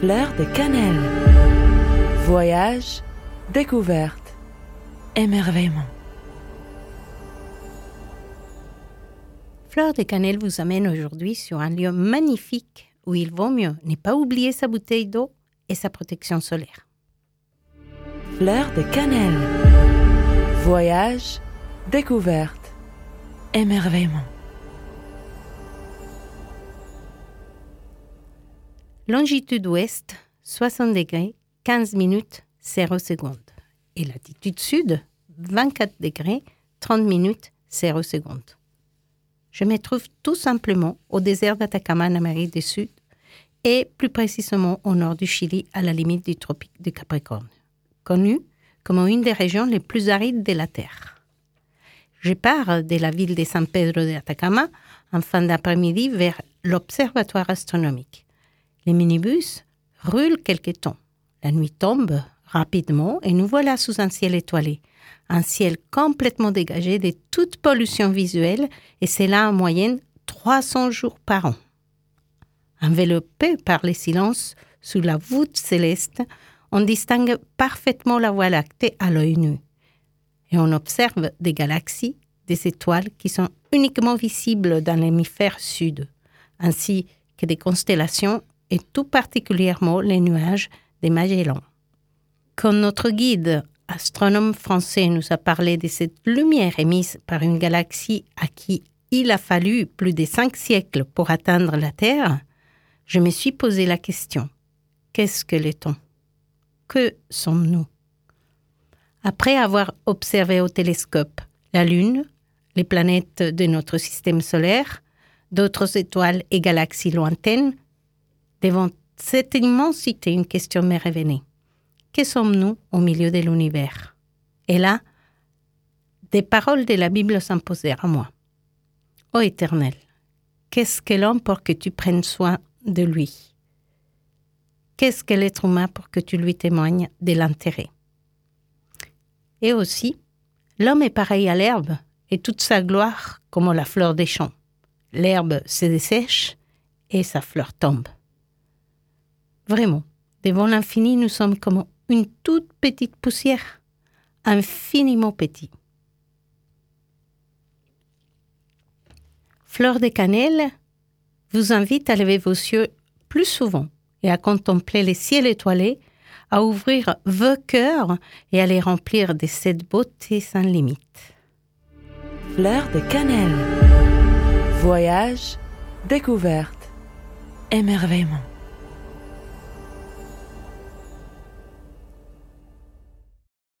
Fleur de cannelle. Voyage, découverte, émerveillement. Fleur de Cannelle vous amène aujourd'hui sur un lieu magnifique où il vaut mieux ne pas oublier sa bouteille d'eau et sa protection solaire. Fleur de cannelle. Voyage, découverte, émerveillement. Longitude ouest, 60 degrés, 15 minutes, 0 secondes. Et latitude sud, 24 degrés, 30 minutes, 0 secondes. Je me trouve tout simplement au désert d'Atacama en Amérique du Sud et plus précisément au nord du Chili à la limite du tropique du Capricorne, connu comme une des régions les plus arides de la Terre. Je pars de la ville de San Pedro de Atacama en fin d'après-midi vers l'observatoire astronomique. Les minibus roulent quelque temps. La nuit tombe rapidement et nous voilà sous un ciel étoilé, un ciel complètement dégagé de toute pollution visuelle et c'est là en moyenne 300 jours par an. Enveloppé par les silences sous la voûte céleste, on distingue parfaitement la Voie lactée à l'œil nu. Et on observe des galaxies, des étoiles qui sont uniquement visibles dans l'hémisphère sud, ainsi que des constellations et tout particulièrement les nuages des Magellans. Quand notre guide astronome français nous a parlé de cette lumière émise par une galaxie à qui il a fallu plus de cinq siècles pour atteindre la Terre, je me suis posé la question qu'est-ce que le temps Que sommes-nous? Après avoir observé au télescope la Lune, les planètes de notre système solaire, d'autres étoiles et galaxies lointaines, devant cette immensité, une question m'est revenue. Que sommes-nous au milieu de l'univers? Et là, des paroles de la Bible s'imposèrent à moi. Ô Éternel, qu'est-ce que l'homme pour que tu prennes soin de lui? Qu'est-ce que l'être humain pour que tu lui témoignes de l'intérêt? Et aussi, l'homme est pareil à l'herbe et toute sa gloire comme la fleur des champs. L'herbe se dessèche et sa fleur tombe. Vraiment, devant l'infini, nous sommes comme une toute petite poussière, infiniment petit. Fleur de cannelle vous invite à lever vos yeux plus souvent et à contempler les ciels étoilés, à ouvrir vos cœurs et à les remplir de cette beauté sans limite. Fleur de cannelle. Voyage, découverte, émerveillement.